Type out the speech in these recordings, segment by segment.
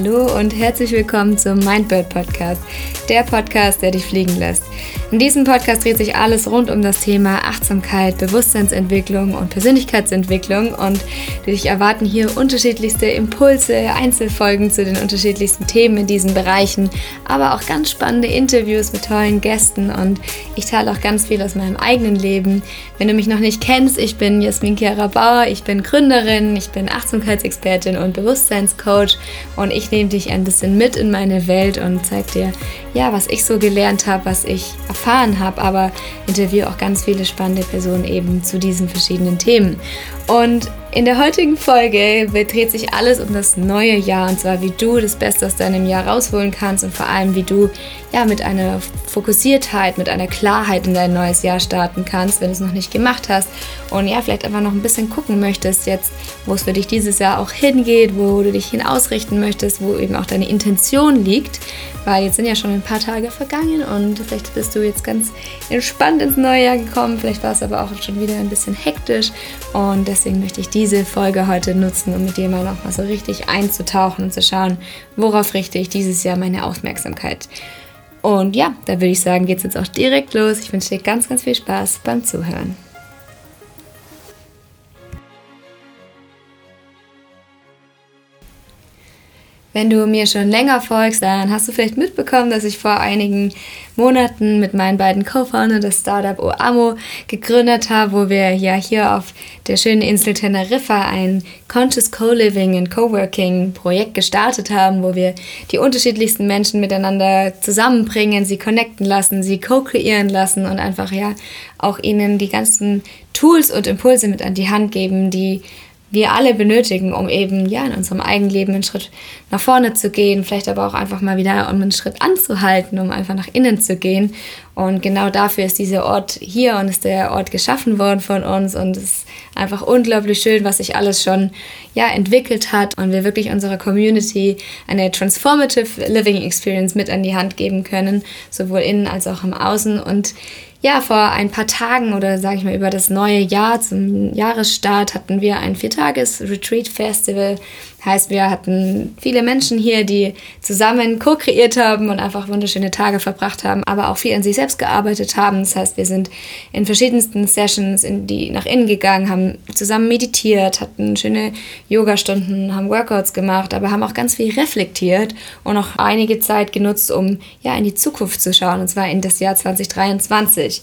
Hallo und herzlich willkommen zum Mindbird Podcast, der Podcast, der dich fliegen lässt. In diesem Podcast dreht sich alles rund um das Thema Achtsamkeit, Bewusstseinsentwicklung und Persönlichkeitsentwicklung und dich erwarten hier unterschiedlichste Impulse, Einzelfolgen zu den unterschiedlichsten Themen in diesen Bereichen, aber auch ganz spannende Interviews mit tollen Gästen und ich teile auch ganz viel aus meinem eigenen Leben. Wenn du mich noch nicht kennst, ich bin Jasmin Kera Bauer, ich bin Gründerin, ich bin Achtsamkeitsexpertin und Bewusstseinscoach und ich nehme dich ein bisschen mit in meine Welt und zeige dir, ja, was ich so gelernt habe, was ich erfahren habe, aber interviewe auch ganz viele spannende Personen eben zu diesen verschiedenen Themen. Und in der heutigen Folge dreht sich alles um das neue Jahr und zwar wie du das Beste aus deinem Jahr rausholen kannst und vor allem wie du ja mit einer Fokussiertheit, mit einer Klarheit in dein neues Jahr starten kannst, wenn du es noch nicht gemacht hast und ja vielleicht einfach noch ein bisschen gucken möchtest jetzt, wo es für dich dieses Jahr auch hingeht, wo du dich hin ausrichten möchtest, wo eben auch deine Intention liegt, weil jetzt sind ja schon ein paar Tage vergangen und vielleicht bist du jetzt ganz entspannt ins neue Jahr gekommen, vielleicht war es aber auch schon wieder ein bisschen hektisch und deswegen möchte ich diese Folge heute nutzen, um mit dir mal nochmal so richtig einzutauchen und zu schauen, worauf richte ich dieses Jahr meine Aufmerksamkeit. Und ja, da würde ich sagen, geht es jetzt auch direkt los. Ich wünsche dir ganz, ganz viel Spaß beim Zuhören. Wenn du mir schon länger folgst, dann hast du vielleicht mitbekommen, dass ich vor einigen Monaten mit meinen beiden Co-Foundern das Startup Oamo gegründet habe, wo wir ja hier auf der schönen Insel Teneriffa ein Conscious Co-Living and Co-Working Projekt gestartet haben, wo wir die unterschiedlichsten Menschen miteinander zusammenbringen, sie connecten lassen, sie co-kreieren lassen und einfach ja auch ihnen die ganzen Tools und Impulse mit an die Hand geben, die wir alle benötigen, um eben ja in unserem eigenen Leben einen Schritt nach vorne zu gehen, vielleicht aber auch einfach mal wieder um einen Schritt anzuhalten, um einfach nach innen zu gehen. Und genau dafür ist dieser Ort hier und ist der Ort geschaffen worden von uns und es ist einfach unglaublich schön, was sich alles schon ja entwickelt hat und wir wirklich unserer Community eine transformative Living Experience mit an die Hand geben können, sowohl innen als auch im Außen und ja, vor ein paar Tagen oder sage ich mal über das neue Jahr zum Jahresstart hatten wir ein Viertages-Retreat-Festival. Heißt, wir hatten viele Menschen hier, die zusammen co-kreiert haben und einfach wunderschöne Tage verbracht haben, aber auch viel an sich selbst gearbeitet haben. Das heißt, wir sind in verschiedensten Sessions in die nach innen gegangen, haben zusammen meditiert, hatten schöne Yoga-Stunden, haben Workouts gemacht, aber haben auch ganz viel reflektiert und auch einige Zeit genutzt, um ja in die Zukunft zu schauen, und zwar in das Jahr 2023 wichtig.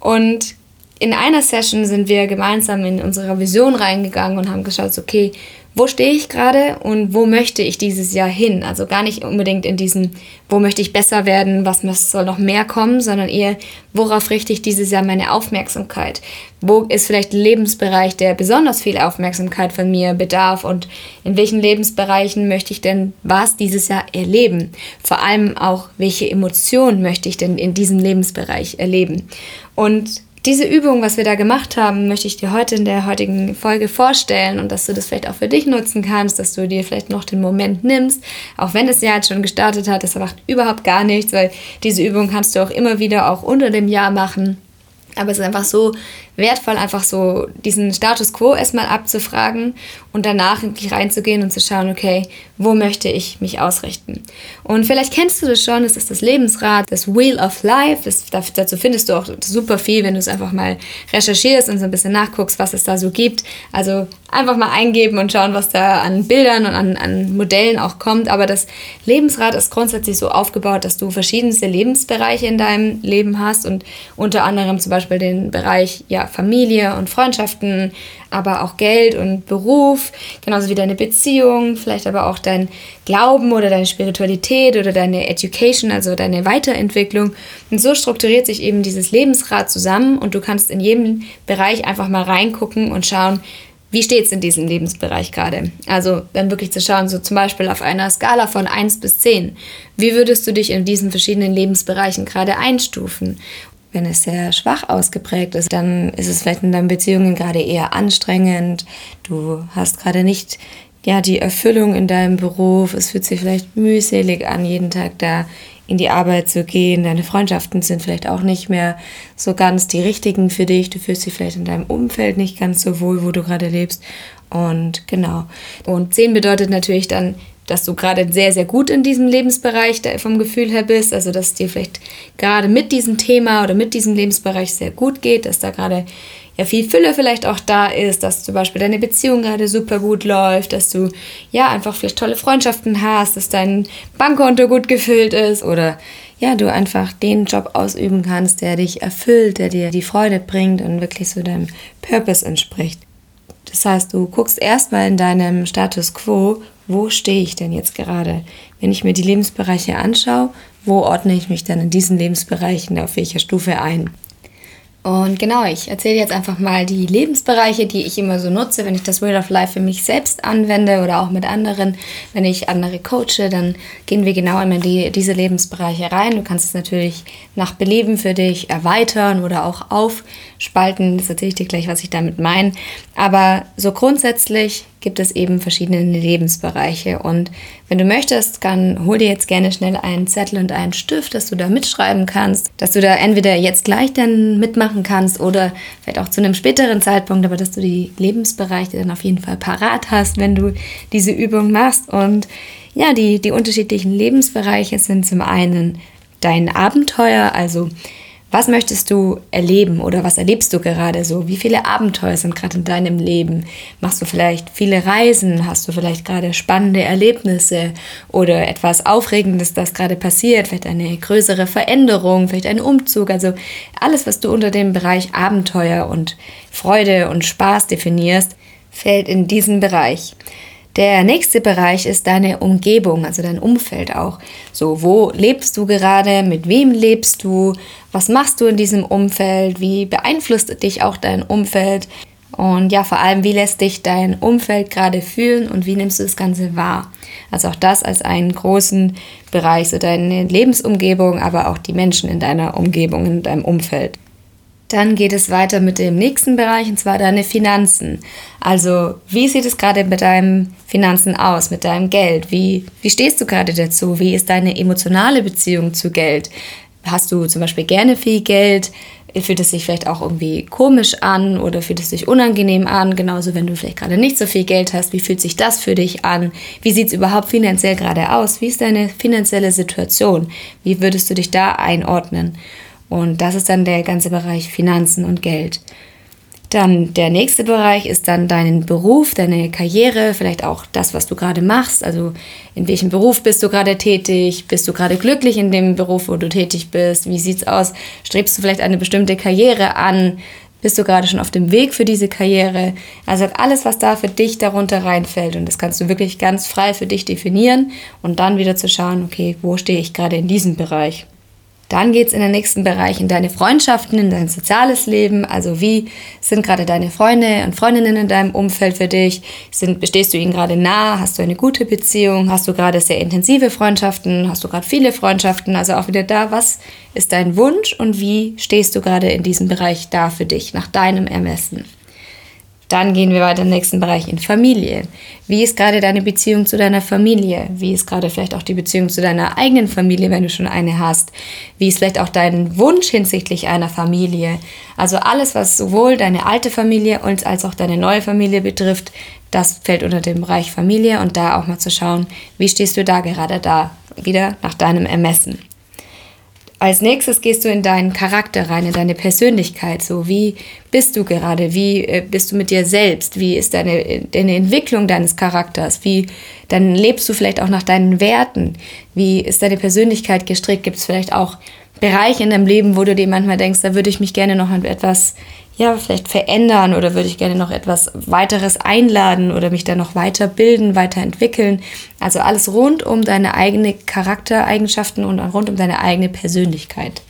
Und in einer Session sind wir gemeinsam in unsere Vision reingegangen und haben geschaut, okay, wo stehe ich gerade und wo möchte ich dieses Jahr hin? Also gar nicht unbedingt in diesem, wo möchte ich besser werden, was soll noch mehr kommen, sondern eher, worauf richte ich dieses Jahr meine Aufmerksamkeit? Wo ist vielleicht ein Lebensbereich, der besonders viel Aufmerksamkeit von mir bedarf und in welchen Lebensbereichen möchte ich denn was dieses Jahr erleben? Vor allem auch, welche Emotionen möchte ich denn in diesem Lebensbereich erleben? Und diese Übung, was wir da gemacht haben, möchte ich dir heute in der heutigen Folge vorstellen und dass du das vielleicht auch für dich nutzen kannst, dass du dir vielleicht noch den Moment nimmst, auch wenn das Jahr jetzt schon gestartet hat, das macht überhaupt gar nichts, weil diese Übung kannst du auch immer wieder auch unter dem Jahr machen. Aber es ist einfach so wertvoll, einfach so diesen Status quo erstmal abzufragen und danach wirklich reinzugehen und zu schauen, okay, wo möchte ich mich ausrichten? Und vielleicht kennst du das schon, das ist das Lebensrad, das Wheel of Life. Das, dazu findest du auch super viel, wenn du es einfach mal recherchierst und so ein bisschen nachguckst, was es da so gibt. Also einfach mal eingeben und schauen, was da an Bildern und an, an Modellen auch kommt. Aber das Lebensrad ist grundsätzlich so aufgebaut, dass du verschiedenste Lebensbereiche in deinem Leben hast und unter anderem zum Beispiel den Bereich ja, Familie und Freundschaften, aber auch Geld und Beruf, genauso wie deine Beziehung, vielleicht aber auch dein Glauben oder deine Spiritualität oder deine Education, also deine Weiterentwicklung. Und so strukturiert sich eben dieses Lebensrad zusammen und du kannst in jedem Bereich einfach mal reingucken und schauen, wie steht es in diesem Lebensbereich gerade? Also dann wirklich zu schauen, so zum Beispiel auf einer Skala von 1 bis 10. Wie würdest du dich in diesen verschiedenen Lebensbereichen gerade einstufen? Wenn es sehr schwach ausgeprägt ist, dann ist es vielleicht in deinen Beziehungen gerade eher anstrengend. Du hast gerade nicht ja, die Erfüllung in deinem Beruf. Es fühlt sich vielleicht mühselig an, jeden Tag da in die Arbeit zu gehen. Deine Freundschaften sind vielleicht auch nicht mehr so ganz die richtigen für dich. Du fühlst dich vielleicht in deinem Umfeld nicht ganz so wohl, wo du gerade lebst. Und genau. Und 10 bedeutet natürlich dann, dass du gerade sehr, sehr gut in diesem Lebensbereich vom Gefühl her bist. Also, dass es dir vielleicht gerade mit diesem Thema oder mit diesem Lebensbereich sehr gut geht, dass da gerade ja viel Fülle vielleicht auch da ist, dass zum Beispiel deine Beziehung gerade super gut läuft, dass du ja einfach vielleicht tolle Freundschaften hast, dass dein Bankkonto gut gefüllt ist oder ja, du einfach den Job ausüben kannst, der dich erfüllt, der dir die Freude bringt und wirklich so deinem Purpose entspricht. Das heißt, du guckst erstmal in deinem Status quo, wo stehe ich denn jetzt gerade? Wenn ich mir die Lebensbereiche anschaue, wo ordne ich mich dann in diesen Lebensbereichen auf welcher Stufe ein? Und genau, ich erzähle jetzt einfach mal die Lebensbereiche, die ich immer so nutze, wenn ich das Wheel of Life für mich selbst anwende oder auch mit anderen. Wenn ich andere coache, dann gehen wir genau immer in die, diese Lebensbereiche rein. Du kannst es natürlich nach Belieben für dich erweitern oder auch aufspalten. Das erzähle ich dir gleich, was ich damit meine. Aber so grundsätzlich gibt es eben verschiedene Lebensbereiche. Und wenn du möchtest, dann hol dir jetzt gerne schnell einen Zettel und einen Stift, dass du da mitschreiben kannst, dass du da entweder jetzt gleich dann mitmachen kannst oder vielleicht auch zu einem späteren Zeitpunkt, aber dass du die Lebensbereiche dann auf jeden Fall parat hast, wenn du diese Übung machst. Und ja, die, die unterschiedlichen Lebensbereiche sind zum einen dein Abenteuer, also was möchtest du erleben oder was erlebst du gerade so? Wie viele Abenteuer sind gerade in deinem Leben? Machst du vielleicht viele Reisen? Hast du vielleicht gerade spannende Erlebnisse oder etwas Aufregendes, das gerade passiert? Vielleicht eine größere Veränderung, vielleicht ein Umzug? Also alles, was du unter dem Bereich Abenteuer und Freude und Spaß definierst, fällt in diesen Bereich. Der nächste Bereich ist deine Umgebung, also dein Umfeld auch. So, wo lebst du gerade? Mit wem lebst du? Was machst du in diesem Umfeld? Wie beeinflusst dich auch dein Umfeld? Und ja, vor allem, wie lässt dich dein Umfeld gerade fühlen und wie nimmst du das Ganze wahr? Also auch das als einen großen Bereich, so deine Lebensumgebung, aber auch die Menschen in deiner Umgebung, in deinem Umfeld. Dann geht es weiter mit dem nächsten Bereich, und zwar deine Finanzen. Also, wie sieht es gerade mit deinen Finanzen aus, mit deinem Geld? Wie, wie stehst du gerade dazu? Wie ist deine emotionale Beziehung zu Geld? Hast du zum Beispiel gerne viel Geld? Fühlt es sich vielleicht auch irgendwie komisch an oder fühlt es sich unangenehm an? Genauso, wenn du vielleicht gerade nicht so viel Geld hast, wie fühlt sich das für dich an? Wie sieht es überhaupt finanziell gerade aus? Wie ist deine finanzielle Situation? Wie würdest du dich da einordnen? Und das ist dann der ganze Bereich Finanzen und Geld. Dann der nächste Bereich ist dann dein Beruf, deine Karriere, vielleicht auch das, was du gerade machst. Also in welchem Beruf bist du gerade tätig? Bist du gerade glücklich in dem Beruf, wo du tätig bist? Wie sieht's aus? Strebst du vielleicht eine bestimmte Karriere an? Bist du gerade schon auf dem Weg für diese Karriere? Also alles, was da für dich darunter reinfällt. Und das kannst du wirklich ganz frei für dich definieren und dann wieder zu schauen, okay, wo stehe ich gerade in diesem Bereich? Dann geht es in den nächsten Bereich in deine Freundschaften, in dein soziales Leben. Also wie sind gerade deine Freunde und Freundinnen in deinem Umfeld für dich? Sind, bestehst du ihnen gerade nah? Hast du eine gute Beziehung? Hast du gerade sehr intensive Freundschaften? Hast du gerade viele Freundschaften? Also auch wieder da, was ist dein Wunsch und wie stehst du gerade in diesem Bereich da für dich, nach deinem Ermessen? Dann gehen wir weiter im nächsten Bereich in Familie. Wie ist gerade deine Beziehung zu deiner Familie? Wie ist gerade vielleicht auch die Beziehung zu deiner eigenen Familie, wenn du schon eine hast? Wie ist vielleicht auch dein Wunsch hinsichtlich einer Familie? Also alles, was sowohl deine alte Familie und als auch deine neue Familie betrifft, das fällt unter den Bereich Familie und da auch mal zu schauen, wie stehst du da gerade da? Wieder nach deinem Ermessen. Als nächstes gehst du in deinen Charakter rein, in deine Persönlichkeit. So, wie bist du gerade? Wie äh, bist du mit dir selbst? Wie ist deine, deine Entwicklung deines Charakters? Wie, dann lebst du vielleicht auch nach deinen Werten. Wie ist deine Persönlichkeit gestrickt? Gibt es vielleicht auch Bereiche in deinem Leben, wo du dir manchmal denkst, da würde ich mich gerne noch etwas ja, vielleicht verändern oder würde ich gerne noch etwas weiteres einladen oder mich dann noch weiterbilden, weiterentwickeln. Also alles rund um deine eigene Charaktereigenschaften und rund um deine eigene Persönlichkeit.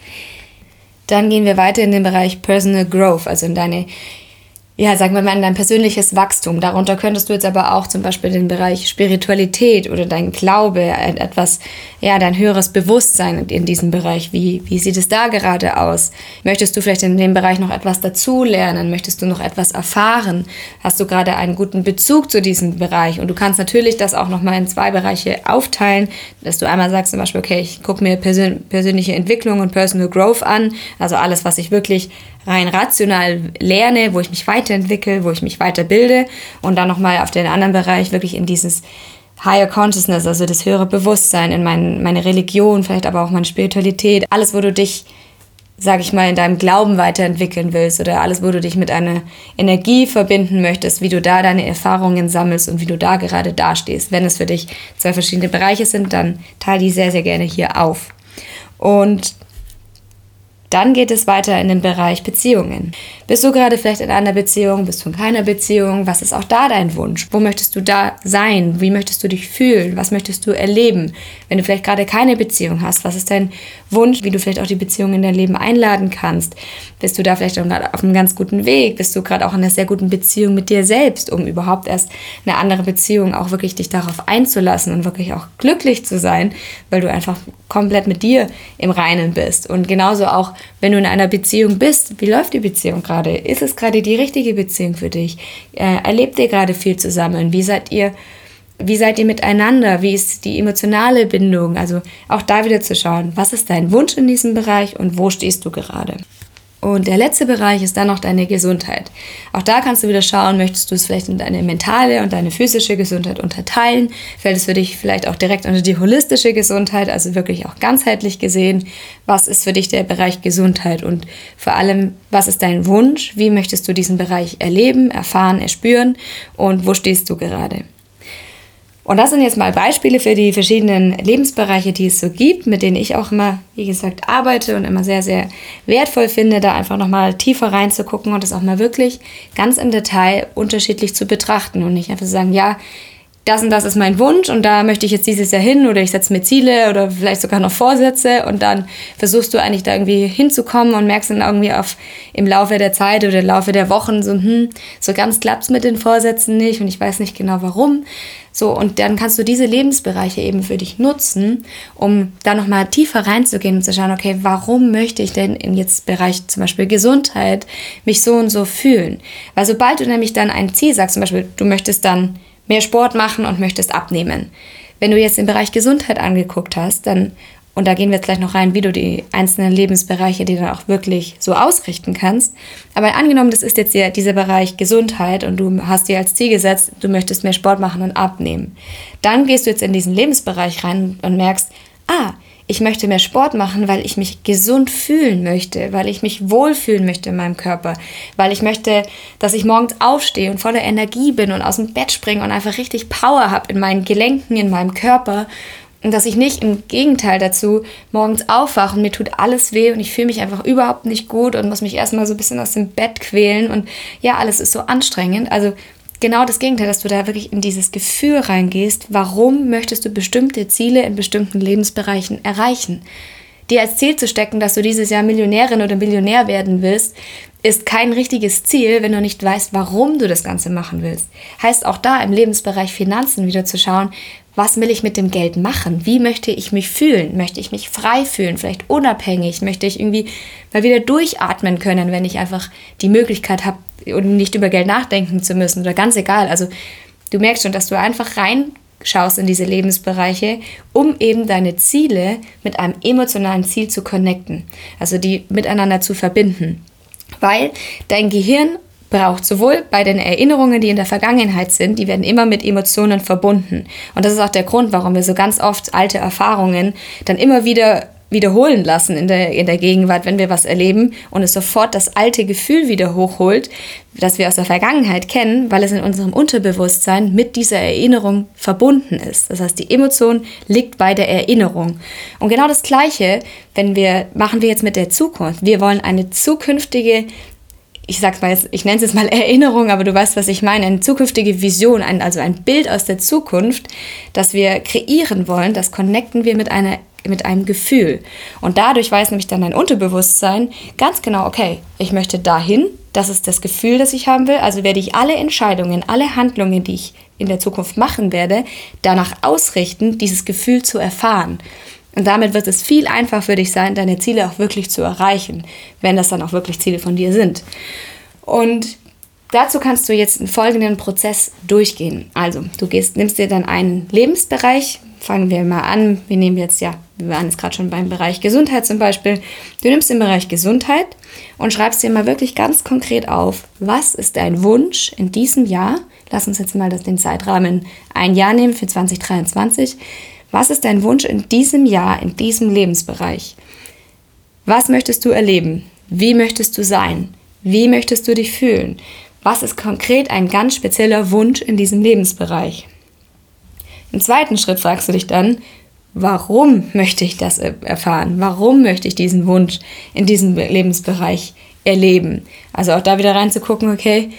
Dann gehen wir weiter in den Bereich Personal Growth, also in deine ja, sagen wir mal, in dein persönliches Wachstum. Darunter könntest du jetzt aber auch zum Beispiel den Bereich Spiritualität oder dein Glaube, etwas, ja, dein höheres Bewusstsein in diesem Bereich. Wie, wie sieht es da gerade aus? Möchtest du vielleicht in dem Bereich noch etwas dazulernen? Möchtest du noch etwas erfahren? Hast du gerade einen guten Bezug zu diesem Bereich? Und du kannst natürlich das auch nochmal in zwei Bereiche aufteilen, dass du einmal sagst zum Beispiel, okay, ich gucke mir persön persönliche Entwicklung und Personal Growth an, also alles, was ich wirklich rein rational lerne, wo ich mich weiterentwickle, wo ich mich weiterbilde und dann nochmal auf den anderen Bereich wirklich in dieses Higher Consciousness, also das höhere Bewusstsein, in mein, meine Religion, vielleicht aber auch meine Spiritualität, alles, wo du dich, sag ich mal, in deinem Glauben weiterentwickeln willst oder alles, wo du dich mit einer Energie verbinden möchtest, wie du da deine Erfahrungen sammelst und wie du da gerade dastehst. Wenn es für dich zwei verschiedene Bereiche sind, dann teile die sehr, sehr gerne hier auf. Und dann geht es weiter in den Bereich Beziehungen. Bist du gerade vielleicht in einer Beziehung, bist du in keiner Beziehung? Was ist auch da dein Wunsch? Wo möchtest du da sein? Wie möchtest du dich fühlen? Was möchtest du erleben? Wenn du vielleicht gerade keine Beziehung hast, was ist dein Wunsch, wie du vielleicht auch die Beziehung in dein Leben einladen kannst? Bist du da vielleicht auf einem ganz guten Weg? Bist du gerade auch in einer sehr guten Beziehung mit dir selbst, um überhaupt erst eine andere Beziehung auch wirklich dich darauf einzulassen und wirklich auch glücklich zu sein, weil du einfach komplett mit dir im Reinen bist. Und genauso auch, wenn du in einer Beziehung bist, wie läuft die Beziehung gerade? Ist es gerade die richtige Beziehung für dich? Äh, erlebt ihr gerade viel zusammen? Wie seid ihr? Wie seid ihr miteinander? Wie ist die emotionale Bindung? Also auch da wieder zu schauen, was ist dein Wunsch in diesem Bereich und wo stehst du gerade? Und der letzte Bereich ist dann noch deine Gesundheit. Auch da kannst du wieder schauen, möchtest du es vielleicht in deine mentale und deine physische Gesundheit unterteilen? Fällt es für dich vielleicht auch direkt unter die holistische Gesundheit, also wirklich auch ganzheitlich gesehen? Was ist für dich der Bereich Gesundheit? Und vor allem, was ist dein Wunsch? Wie möchtest du diesen Bereich erleben, erfahren, erspüren? Und wo stehst du gerade? Und das sind jetzt mal Beispiele für die verschiedenen Lebensbereiche, die es so gibt, mit denen ich auch immer, wie gesagt, arbeite und immer sehr, sehr wertvoll finde, da einfach nochmal tiefer reinzugucken und das auch mal wirklich ganz im Detail unterschiedlich zu betrachten und nicht einfach zu sagen, ja, das und das ist mein Wunsch und da möchte ich jetzt dieses Jahr hin oder ich setze mir Ziele oder vielleicht sogar noch Vorsätze und dann versuchst du eigentlich da irgendwie hinzukommen und merkst dann irgendwie auf, im Laufe der Zeit oder im Laufe der Wochen so, hm, so ganz klappt es mit den Vorsätzen nicht und ich weiß nicht genau warum. So, und dann kannst du diese Lebensbereiche eben für dich nutzen, um da nochmal tiefer reinzugehen und zu schauen, okay, warum möchte ich denn in jetzt Bereich zum Beispiel Gesundheit mich so und so fühlen? Weil sobald du nämlich dann ein Ziel sagst, zum Beispiel, du möchtest dann mehr Sport machen und möchtest abnehmen. Wenn du jetzt den Bereich Gesundheit angeguckt hast, dann und da gehen wir jetzt gleich noch rein, wie du die einzelnen Lebensbereiche, die dann auch wirklich so ausrichten kannst. Aber angenommen, das ist jetzt dieser Bereich Gesundheit und du hast dir als Ziel gesetzt, du möchtest mehr Sport machen und abnehmen. Dann gehst du jetzt in diesen Lebensbereich rein und merkst, ah, ich möchte mehr Sport machen, weil ich mich gesund fühlen möchte, weil ich mich wohlfühlen möchte in meinem Körper, weil ich möchte, dass ich morgens aufstehe und voller Energie bin und aus dem Bett springe und einfach richtig Power habe in meinen Gelenken, in meinem Körper und dass ich nicht im Gegenteil dazu morgens aufwache und mir tut alles weh und ich fühle mich einfach überhaupt nicht gut und muss mich erstmal so ein bisschen aus dem Bett quälen und ja, alles ist so anstrengend. Also genau das Gegenteil, dass du da wirklich in dieses Gefühl reingehst, warum möchtest du bestimmte Ziele in bestimmten Lebensbereichen erreichen. Dir als Ziel zu stecken, dass du dieses Jahr Millionärin oder Millionär werden willst, ist kein richtiges Ziel, wenn du nicht weißt, warum du das Ganze machen willst. Heißt auch da im Lebensbereich Finanzen wieder zu schauen, was will ich mit dem Geld machen? Wie möchte ich mich fühlen? Möchte ich mich frei fühlen, vielleicht unabhängig? Möchte ich irgendwie mal wieder durchatmen können, wenn ich einfach die Möglichkeit habe, nicht über Geld nachdenken zu müssen oder ganz egal. Also du merkst schon, dass du einfach reinschaust in diese Lebensbereiche, um eben deine Ziele mit einem emotionalen Ziel zu connecten, also die miteinander zu verbinden. Weil dein Gehirn braucht. Sowohl bei den Erinnerungen, die in der Vergangenheit sind, die werden immer mit Emotionen verbunden. Und das ist auch der Grund, warum wir so ganz oft alte Erfahrungen dann immer wieder wiederholen lassen in der, in der Gegenwart, wenn wir was erleben und es sofort das alte Gefühl wieder hochholt, das wir aus der Vergangenheit kennen, weil es in unserem Unterbewusstsein mit dieser Erinnerung verbunden ist. Das heißt, die Emotion liegt bei der Erinnerung. Und genau das Gleiche, wenn wir, machen wir jetzt mit der Zukunft. Wir wollen eine zukünftige ich sag's mal jetzt, ich nenne es jetzt mal Erinnerung, aber du weißt, was ich meine, eine zukünftige Vision, ein, also ein Bild aus der Zukunft, das wir kreieren wollen, das connecten wir mit einer mit einem Gefühl. Und dadurch weiß nämlich dann dein Unterbewusstsein ganz genau, okay, ich möchte dahin, das ist das Gefühl, das ich haben will. Also werde ich alle Entscheidungen, alle Handlungen, die ich in der Zukunft machen werde, danach ausrichten, dieses Gefühl zu erfahren. Und damit wird es viel einfacher für dich sein, deine Ziele auch wirklich zu erreichen, wenn das dann auch wirklich Ziele von dir sind. Und dazu kannst du jetzt einen folgenden Prozess durchgehen. Also, du gehst, nimmst dir dann einen Lebensbereich, fangen wir mal an. Wir nehmen jetzt ja, wir waren jetzt gerade schon beim Bereich Gesundheit zum Beispiel. Du nimmst den Bereich Gesundheit und schreibst dir mal wirklich ganz konkret auf, was ist dein Wunsch in diesem Jahr? Lass uns jetzt mal den Zeitrahmen ein Jahr nehmen für 2023. Was ist dein Wunsch in diesem Jahr, in diesem Lebensbereich? Was möchtest du erleben? Wie möchtest du sein? Wie möchtest du dich fühlen? Was ist konkret ein ganz spezieller Wunsch in diesem Lebensbereich? Im zweiten Schritt fragst du dich dann, warum möchte ich das erfahren? Warum möchte ich diesen Wunsch in diesem Lebensbereich erleben? Also auch da wieder reinzugucken, okay,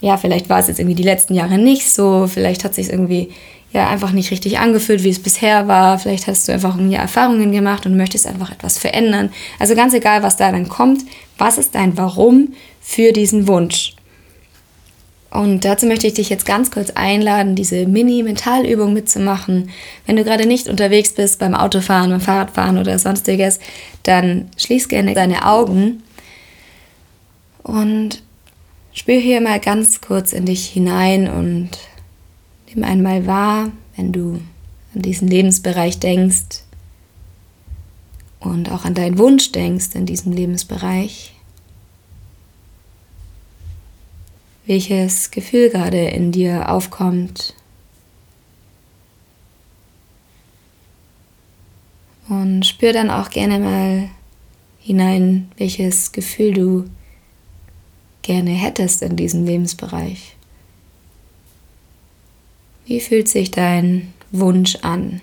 ja, vielleicht war es jetzt irgendwie die letzten Jahre nicht so, vielleicht hat es sich irgendwie ja einfach nicht richtig angefühlt, wie es bisher war, vielleicht hast du einfach ja, Erfahrungen gemacht und möchtest einfach etwas verändern. Also ganz egal, was da dann kommt, was ist dein Warum für diesen Wunsch? Und dazu möchte ich dich jetzt ganz kurz einladen, diese Mini-Mentalübung mitzumachen. Wenn du gerade nicht unterwegs bist beim Autofahren, beim Fahrradfahren oder sonstiges, dann schließ gerne deine Augen und spür hier mal ganz kurz in dich hinein und nimm einmal wahr, wenn du an diesen Lebensbereich denkst und auch an deinen Wunsch denkst in diesem Lebensbereich. Welches Gefühl gerade in dir aufkommt. Und spür dann auch gerne mal hinein, welches Gefühl du gerne hättest in diesem Lebensbereich. Wie fühlt sich dein Wunsch an?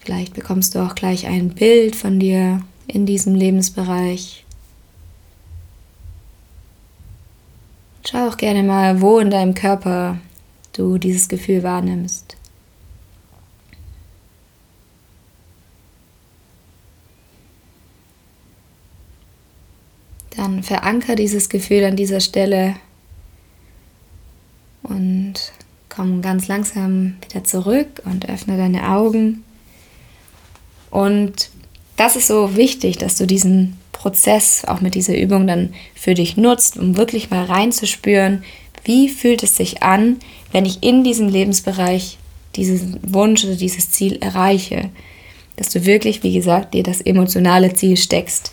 Vielleicht bekommst du auch gleich ein Bild von dir in diesem Lebensbereich. Schau auch gerne mal, wo in deinem Körper du dieses Gefühl wahrnimmst. Dann veranker dieses Gefühl an dieser Stelle und komm ganz langsam wieder zurück und öffne deine Augen. Und das ist so wichtig, dass du diesen Prozess auch mit dieser Übung dann für dich nutzt, um wirklich mal reinzuspüren, wie fühlt es sich an, wenn ich in diesem Lebensbereich diesen Wunsch oder dieses Ziel erreiche. Dass du wirklich, wie gesagt, dir das emotionale Ziel steckst.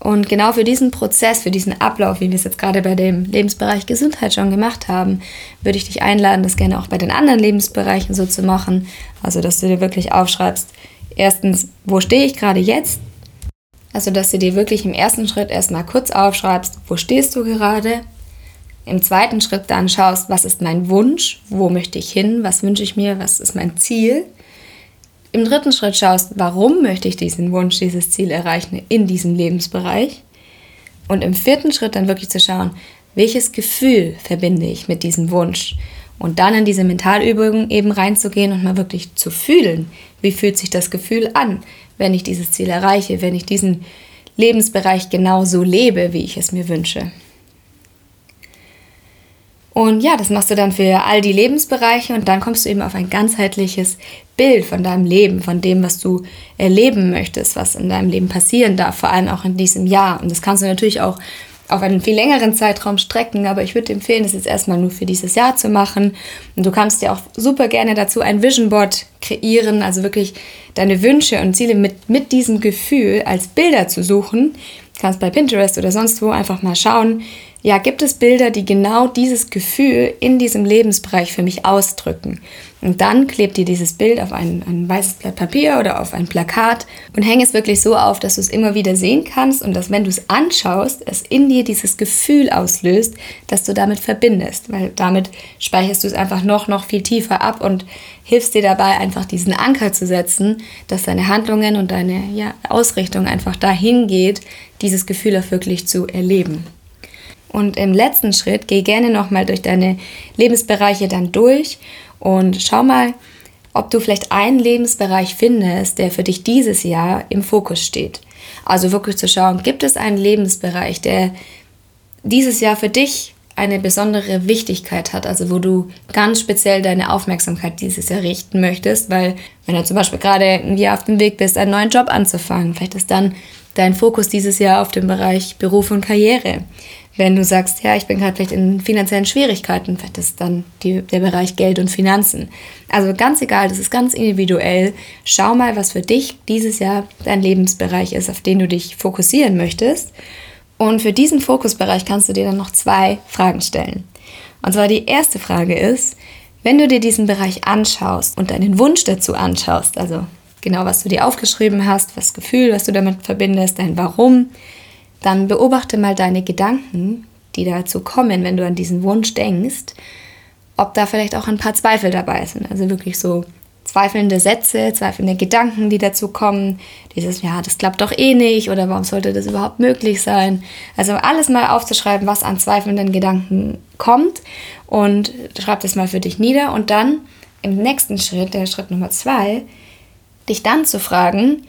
Und genau für diesen Prozess, für diesen Ablauf, wie wir es jetzt gerade bei dem Lebensbereich Gesundheit schon gemacht haben, würde ich dich einladen, das gerne auch bei den anderen Lebensbereichen so zu machen. Also, dass du dir wirklich aufschreibst, erstens, wo stehe ich gerade jetzt? Also, dass du dir wirklich im ersten Schritt erstmal kurz aufschreibst, wo stehst du gerade? Im zweiten Schritt dann schaust, was ist mein Wunsch? Wo möchte ich hin? Was wünsche ich mir? Was ist mein Ziel? Im dritten Schritt schaust, warum möchte ich diesen Wunsch, dieses Ziel erreichen in diesem Lebensbereich? Und im vierten Schritt dann wirklich zu schauen, welches Gefühl verbinde ich mit diesem Wunsch? Und dann in diese Mentalübungen eben reinzugehen und mal wirklich zu fühlen, wie fühlt sich das Gefühl an? Wenn ich dieses Ziel erreiche, wenn ich diesen Lebensbereich genauso lebe, wie ich es mir wünsche. Und ja, das machst du dann für all die Lebensbereiche und dann kommst du eben auf ein ganzheitliches Bild von deinem Leben, von dem, was du erleben möchtest, was in deinem Leben passieren darf, vor allem auch in diesem Jahr. Und das kannst du natürlich auch auf einen viel längeren Zeitraum strecken, aber ich würde empfehlen, das jetzt erstmal nur für dieses Jahr zu machen. Und du kannst dir auch super gerne dazu ein Vision Board kreieren, also wirklich deine Wünsche und Ziele mit, mit diesem Gefühl als Bilder zu suchen. Du kannst bei Pinterest oder sonst wo einfach mal schauen, ja, gibt es Bilder, die genau dieses Gefühl in diesem Lebensbereich für mich ausdrücken. Und dann klebt dir dieses Bild auf ein, ein weißes Blatt Papier oder auf ein Plakat und häng es wirklich so auf, dass du es immer wieder sehen kannst und dass, wenn du es anschaust, es in dir dieses Gefühl auslöst, dass du damit verbindest. Weil damit speicherst du es einfach noch, noch viel tiefer ab und hilfst dir dabei, einfach diesen Anker zu setzen, dass deine Handlungen und deine ja, Ausrichtung einfach dahin geht, dieses Gefühl auch wirklich zu erleben. Und im letzten Schritt geh gerne nochmal durch deine Lebensbereiche dann durch und schau mal, ob du vielleicht einen Lebensbereich findest, der für dich dieses Jahr im Fokus steht. Also wirklich zu schauen, gibt es einen Lebensbereich, der dieses Jahr für dich eine besondere Wichtigkeit hat, also wo du ganz speziell deine Aufmerksamkeit dieses Jahr richten möchtest, weil wenn du zum Beispiel gerade irgendwie auf dem Weg bist, einen neuen Job anzufangen, vielleicht ist dann dein Fokus dieses Jahr auf dem Bereich Beruf und Karriere. Wenn du sagst, ja, ich bin gerade vielleicht in finanziellen Schwierigkeiten, vielleicht ist dann die, der Bereich Geld und Finanzen. Also ganz egal, das ist ganz individuell. Schau mal, was für dich dieses Jahr dein Lebensbereich ist, auf den du dich fokussieren möchtest. Und für diesen Fokusbereich kannst du dir dann noch zwei Fragen stellen. Und zwar die erste Frage ist, wenn du dir diesen Bereich anschaust und deinen Wunsch dazu anschaust, also genau was du dir aufgeschrieben hast, das Gefühl, was du damit verbindest, dein Warum, dann beobachte mal deine Gedanken, die dazu kommen, wenn du an diesen Wunsch denkst, ob da vielleicht auch ein paar Zweifel dabei sind. Also wirklich so zweifelnde Sätze, zweifelnde Gedanken, die dazu kommen. Dieses, ja, das klappt doch eh nicht oder warum sollte das überhaupt möglich sein? Also alles mal aufzuschreiben, was an zweifelnden Gedanken kommt und schreib das mal für dich nieder und dann im nächsten Schritt, der Schritt Nummer zwei, dich dann zu fragen,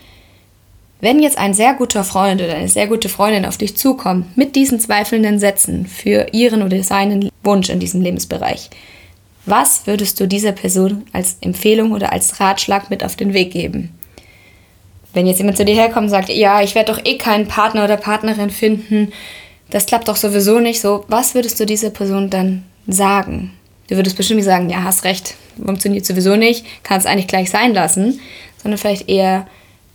wenn jetzt ein sehr guter Freund oder eine sehr gute Freundin auf dich zukommt mit diesen zweifelnden Sätzen für ihren oder seinen Wunsch in diesem Lebensbereich, was würdest du dieser Person als Empfehlung oder als Ratschlag mit auf den Weg geben? Wenn jetzt jemand zu dir herkommt und sagt, ja, ich werde doch eh keinen Partner oder Partnerin finden, das klappt doch sowieso nicht so, was würdest du dieser Person dann sagen? Du würdest bestimmt nicht sagen, ja, hast recht, funktioniert sowieso nicht, kannst eigentlich gleich sein lassen, sondern vielleicht eher,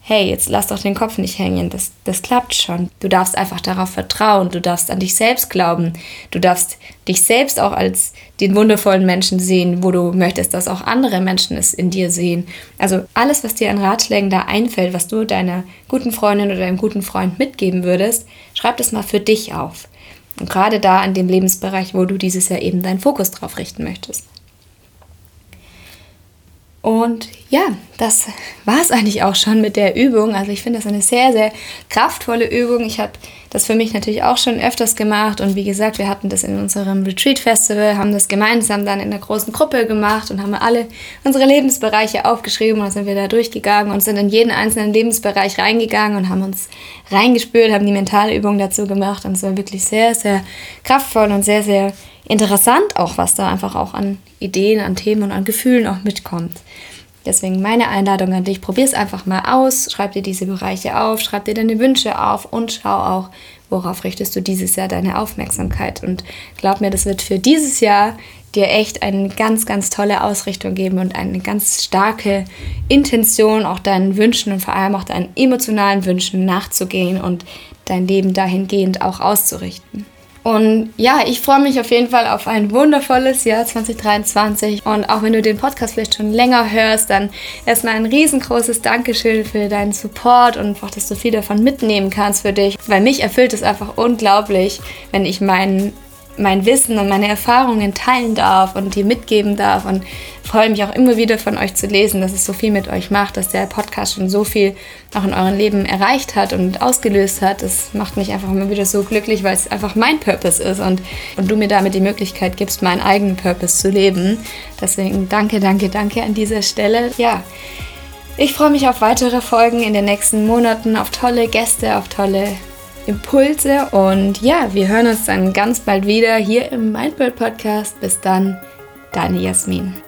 hey, jetzt lass doch den Kopf nicht hängen, das, das klappt schon. Du darfst einfach darauf vertrauen, du darfst an dich selbst glauben, du darfst dich selbst auch als den wundervollen Menschen sehen, wo du möchtest, dass auch andere Menschen es in dir sehen. Also alles, was dir an Ratschlägen da einfällt, was du deiner guten Freundin oder deinem guten Freund mitgeben würdest, schreib das mal für dich auf. Und gerade da in dem Lebensbereich, wo du dieses Jahr eben deinen Fokus drauf richten möchtest. Und ja, das war es eigentlich auch schon mit der Übung. Also ich finde das eine sehr, sehr kraftvolle Übung. Ich habe das für mich natürlich auch schon öfters gemacht. Und wie gesagt, wir hatten das in unserem Retreat-Festival, haben das gemeinsam dann in der großen Gruppe gemacht und haben alle unsere Lebensbereiche aufgeschrieben. Und dann sind wir da durchgegangen und sind in jeden einzelnen Lebensbereich reingegangen und haben uns reingespürt, haben die mentale Übung dazu gemacht. Und es war wirklich sehr, sehr kraftvoll und sehr, sehr interessant auch, was da einfach auch an Ideen, an Themen und an Gefühlen auch mitkommt. Deswegen meine Einladung an dich, probier es einfach mal aus, schreib dir diese Bereiche auf, schreib dir deine Wünsche auf und schau auch, worauf richtest du dieses Jahr deine Aufmerksamkeit. Und glaub mir, das wird für dieses Jahr dir echt eine ganz, ganz tolle Ausrichtung geben und eine ganz starke Intention, auch deinen Wünschen und vor allem auch deinen emotionalen Wünschen nachzugehen und dein Leben dahingehend auch auszurichten. Und ja, ich freue mich auf jeden Fall auf ein wundervolles Jahr 2023. Und auch wenn du den Podcast vielleicht schon länger hörst, dann erstmal ein riesengroßes Dankeschön für deinen Support und auch, dass du viel davon mitnehmen kannst für dich. Weil mich erfüllt es einfach unglaublich, wenn ich meinen mein Wissen und meine Erfahrungen teilen darf und dir mitgeben darf und freue mich auch immer wieder von euch zu lesen, dass es so viel mit euch macht, dass der Podcast schon so viel auch in eurem Leben erreicht hat und ausgelöst hat. Das macht mich einfach immer wieder so glücklich, weil es einfach mein Purpose ist und, und du mir damit die Möglichkeit gibst, meinen eigenen Purpose zu leben. Deswegen danke, danke, danke an dieser Stelle. Ja, ich freue mich auf weitere Folgen in den nächsten Monaten, auf tolle Gäste, auf tolle Impulse. Und ja, wir hören uns dann ganz bald wieder hier im Mindbird Podcast. Bis dann, deine Jasmin.